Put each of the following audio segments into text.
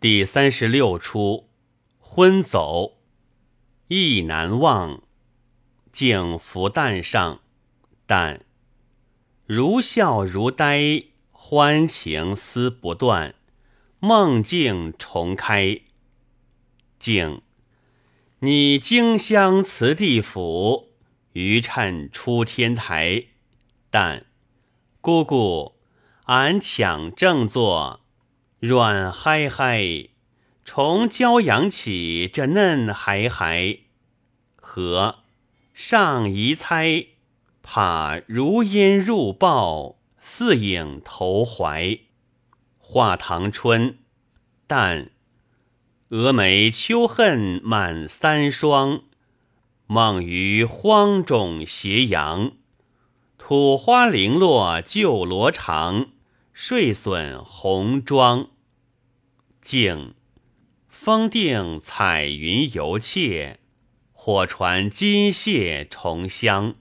第三十六出，昏走，意难忘。竟伏旦上，但如笑如呆，欢情思不断，梦境重开。竟，你荆襄辞地府，余趁出天台。但姑姑，俺抢正坐。软嗨嗨，从骄阳起，这嫩孩孩，和上移猜，怕如烟入抱，似影投怀。画堂春，但蛾眉秋恨满三双，梦于荒冢斜阳，土花零落旧罗裳。睡损红妆，静风定彩云游窃，火传金屑重香。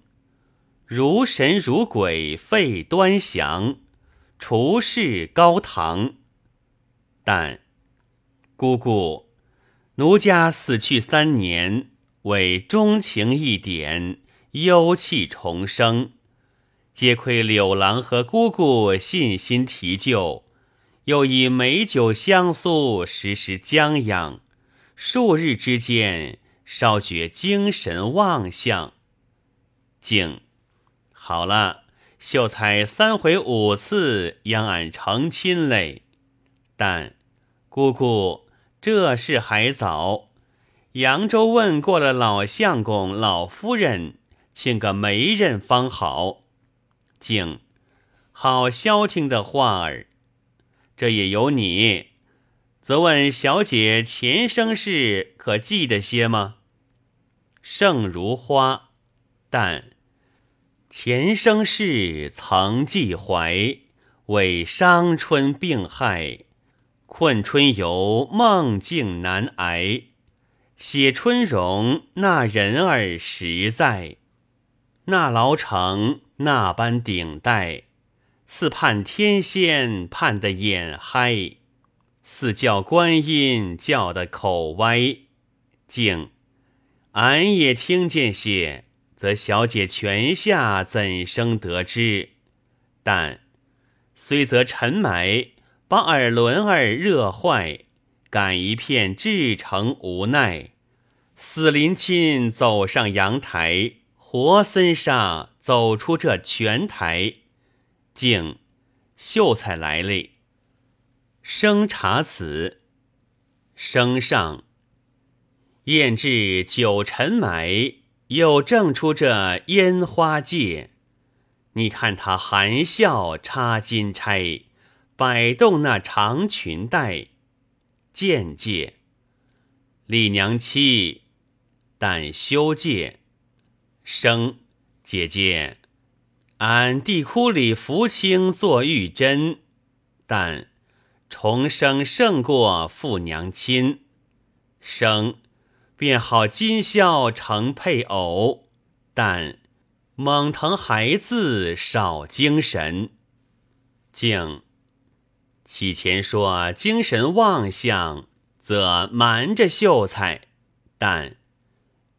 如神如鬼费端详，厨侍高堂。但姑姑，奴家死去三年，为钟情一点，幽气重生。皆亏柳郎和姑姑信心提救，又以美酒相诉，时时将养，数日之间，稍觉精神旺相。静好了，秀才三回五次央俺成亲嘞。但姑姑这事还早，扬州问过了老相公、老夫人，请个媒人方好。静，好消停的话儿，这也有你。则问小姐前生事可记得些吗？胜如花，但前生事曾记怀，为伤春病害，困春游梦境难挨，写春容那人儿实在，那老成。那般顶戴，似盼天仙盼得眼嗨，似叫观音叫得口歪。竟，俺也听见些，则小姐泉下怎生得知？但虽则尘埋，把耳轮儿热坏，感一片至诚无奈。死林亲走上阳台，活森沙。走出这泉台，竟秀才来了。生查此，生上宴至九尘埋，又正出这烟花界。你看他含笑插金钗，摆动那长裙带，见戒。李娘妻，但休戒，生。姐姐，俺地窟里福清做玉珍，但重生胜过父娘亲，生便好今宵成配偶，但猛疼孩子少精神。竟起前说精神妄想，则瞒着秀才，但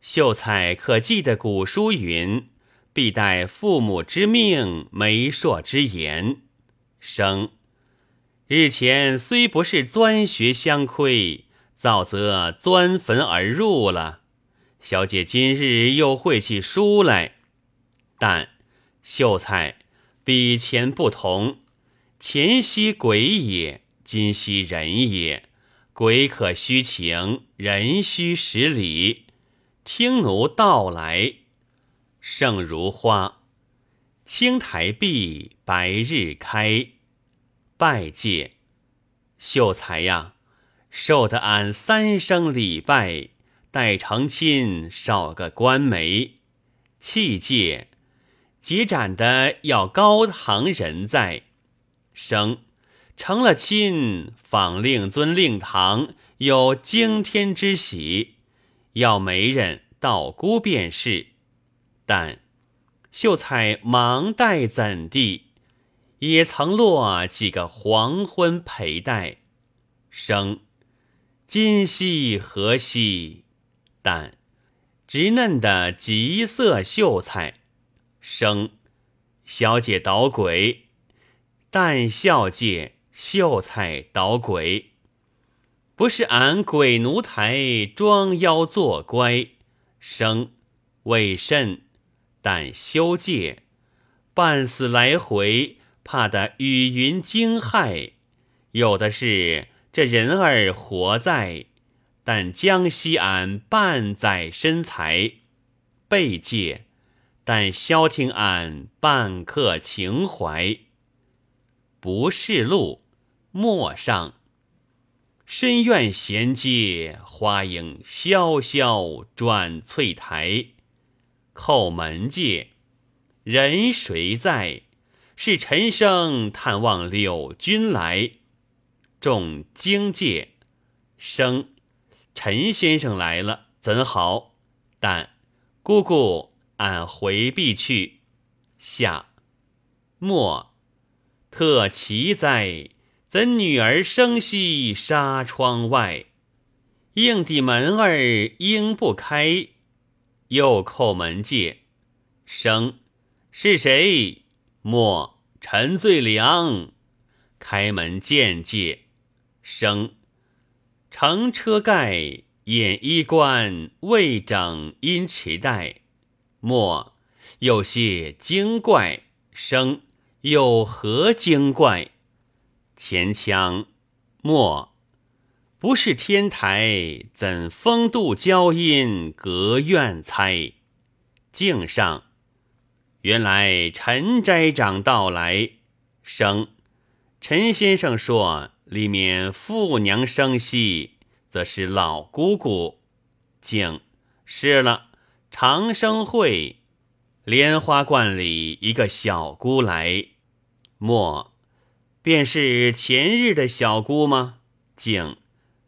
秀才可记得古书云。必待父母之命，媒妁之言。生日前虽不是钻学相窥，早则钻坟而入了。小姐今日又会起书来，但秀才比前不同，前夕鬼也，今夕人也。鬼可虚情，人须实理。听奴道来。胜如花，青苔碧，白日开。拜戒，秀才呀，受得俺三生礼拜。待成亲，少个官媒。气戒，结斩的要高堂人在。生成了亲，访令尊令堂，有惊天之喜。要媒人道姑便是。但秀才忙带怎地？也曾落几个黄昏陪带。生今夕何夕？但直嫩的极色秀才，生小姐捣鬼，但笑介秀才捣鬼，不是俺鬼奴台装妖作乖，生为甚？但休戒，半死来回，怕得雨云惊骇。有的是这人儿活在，但将息俺半载身材，备戒，但消停俺半刻情怀。不是路，陌上。深院闲阶，花影萧萧转翠台。叩门界，人谁在？是陈生探望柳君来。众惊介，生陈先生来了，怎好？但姑姑，俺回避去。下莫特奇哉！怎女儿生息纱窗外？应地门儿应不开。又叩门戒，生是谁？莫陈最良。开门见戒。生乘车盖掩衣冠未整因迟带，莫有些精怪。生有何精怪？前腔莫不是天台，怎风度娇音隔院猜？镜上原来陈斋长到来。生陈先生说。里面妇娘生息，则是老姑姑。竟是了，长生会莲花观里一个小姑来，莫便是前日的小姑吗？竟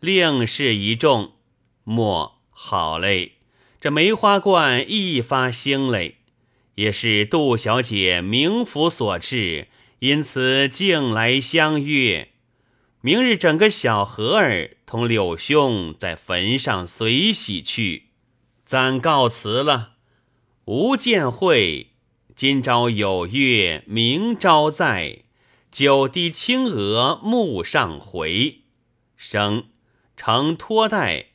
另是一众，莫好嘞。这梅花观一发兴嘞，也是杜小姐名府所致，因此竟来相约。明日整个小和儿同柳兄在坟上随喜去，暂告辞了。无见会，今朝有约，明朝在。九滴青娥幕上回，生常托带。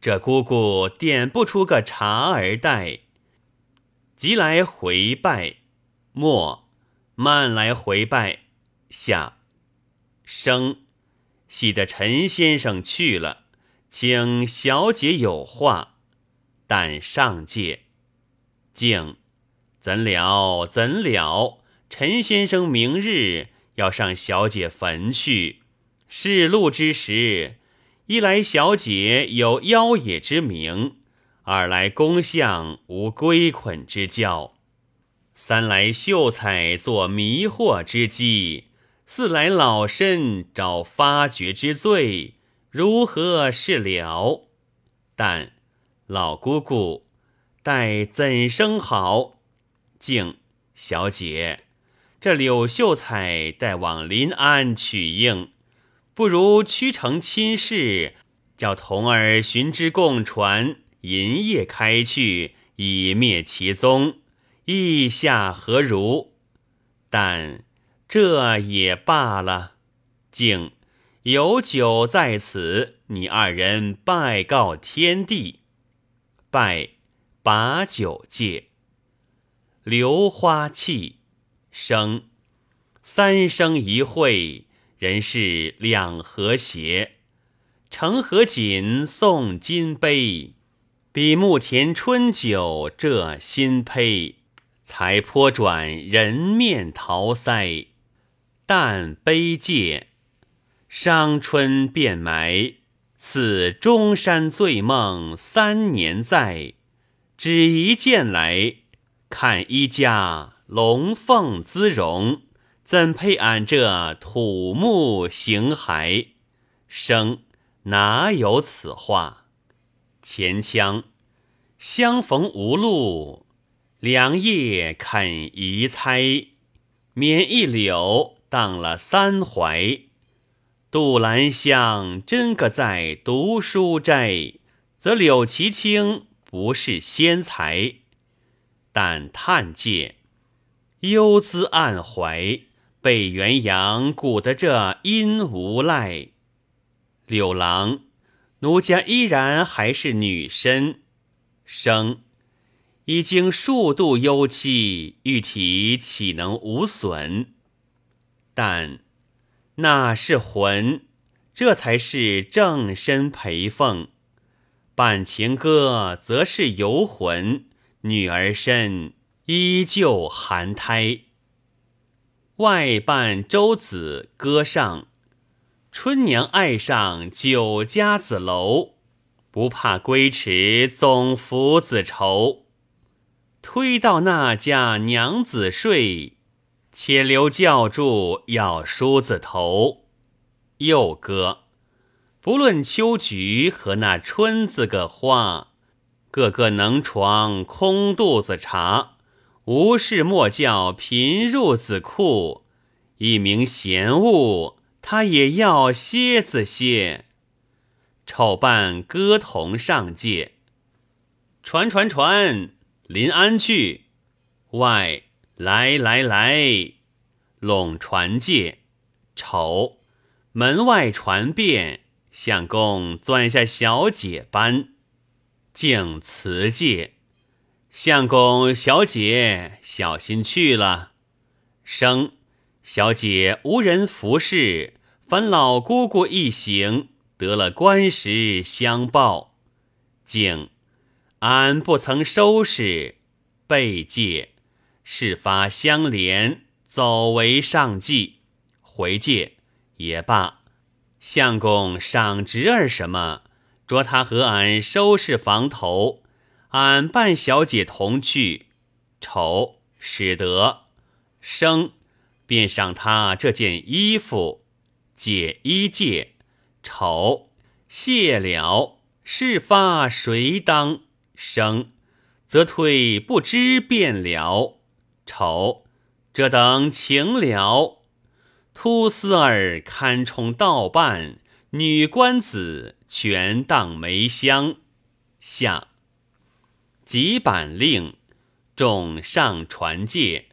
这姑姑点不出个茶儿带，即来回拜。莫慢来回拜下。生，喜得陈先生去了，请小姐有话。但上界，敬，怎了？怎了？陈先生明日要上小姐坟去，试路之时，一来小姐有妖冶之名，二来公相无归捆之教，三来秀才做迷惑之机。四来老身找发觉之罪，如何是了？但老姑姑待怎生好？敬小姐，这柳秀才待往临安取应，不如屈成亲事，叫童儿寻之共传，银夜开去，以灭其踪。意下何如？但。这也罢了，竟有酒在此，你二人拜告天地，拜把酒戒，流花气生，三生一会，人事两和谐，成和锦送金杯，比目前春酒这新胚，才颇转人面桃腮。但悲戒，伤春便埋，似中山醉梦三年在。只一见来，看一家龙凤姿容，怎配俺这土木形骸？生哪有此话？前腔相逢无路，良夜肯移猜，免一柳。荡了三怀，杜兰香真个在读书斋，则柳其清不是仙才。但叹介幽姿暗怀，被元阳鼓得这阴无赖。柳郎，奴家依然还是女身，生已经数度幽期，玉体岂能无损？但那是魂，这才是正身陪奉。伴情歌，则是游魂。女儿身依旧含胎。外伴周子歌上。春娘爱上酒家子楼，不怕归迟总福子愁。推到那家娘子睡，且留教住要梳子头。又歌，不论秋菊和那春子个花，个个能床空肚子茶，无事莫叫贫入子库，一名闲物。他也要歇子歇，丑扮歌童上界，传传传，临安去。外来来来，拢传界，丑门外传遍，相公钻下小姐班，敬辞界，相公小姐小心去了。生小姐无人服侍。凡老姑姑一行得了官时相报，竟俺不曾收拾，备戒事发相连，走为上计。回借也罢，相公赏侄儿什么，着他和俺收拾房头，俺伴小姐同去。丑使得生便赏他这件衣服。解衣戒，丑谢了，事发谁当生？则退不知便了。丑这等情了，突丝儿堪充道伴，女官子全当梅香。下几板令，众上传戒，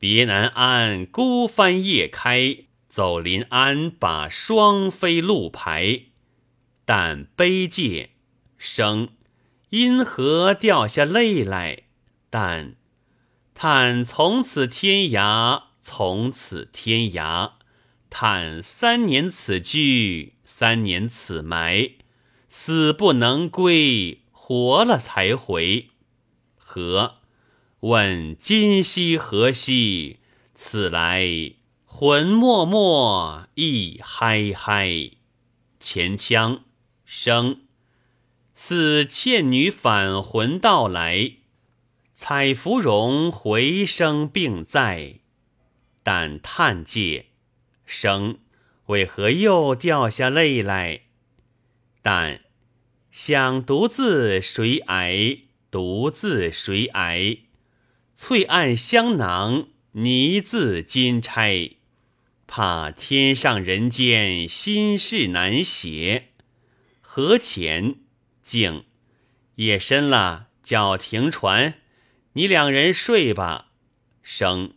别南安孤帆夜开。走临安，把双飞路排，但悲戒生，因何掉下泪来？但叹从此天涯，从此天涯。叹三年此居，三年此埋，死不能归，活了才回。何问今夕何夕？此来。魂脉脉意嗨嗨，前腔声似倩女返魂到来，彩芙蓉回声并在，但叹借生为何又掉下泪来？但想独自谁挨？独自谁挨？翠暗香囊泥字金钗。怕天上人间心事难写，何前竟夜深了，叫停船，你两人睡吧。生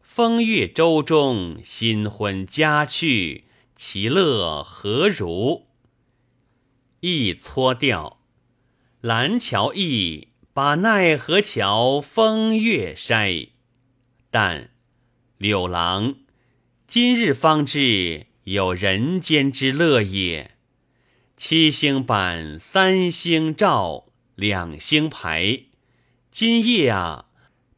风月舟中，新婚佳趣，其乐何如？一搓掉，蓝桥驿把奈何桥风月筛，但柳郎。今日方知有人间之乐也。七星板，三星照，两星排。今夜啊，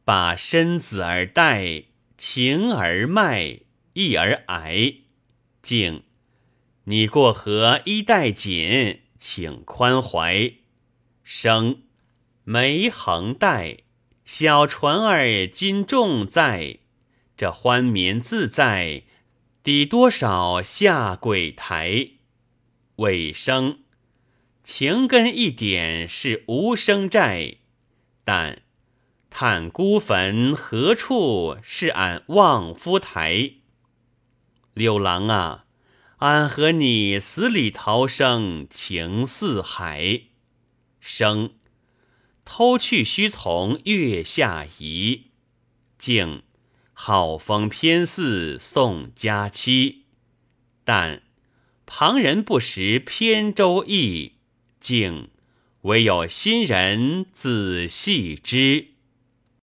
把身子儿带，情儿卖，意儿挨。静，你过河衣带紧，请宽怀。生，眉横带，小船儿今重载。这欢眠自在，抵多少下鬼台？尾声情根一点是无声债，但叹孤坟何处是俺望夫台？柳郎啊，安和你死里逃生，情似海。生偷去须从月下移。静好风偏似送佳期。但旁人不识扁舟意。静唯有新人仔细知。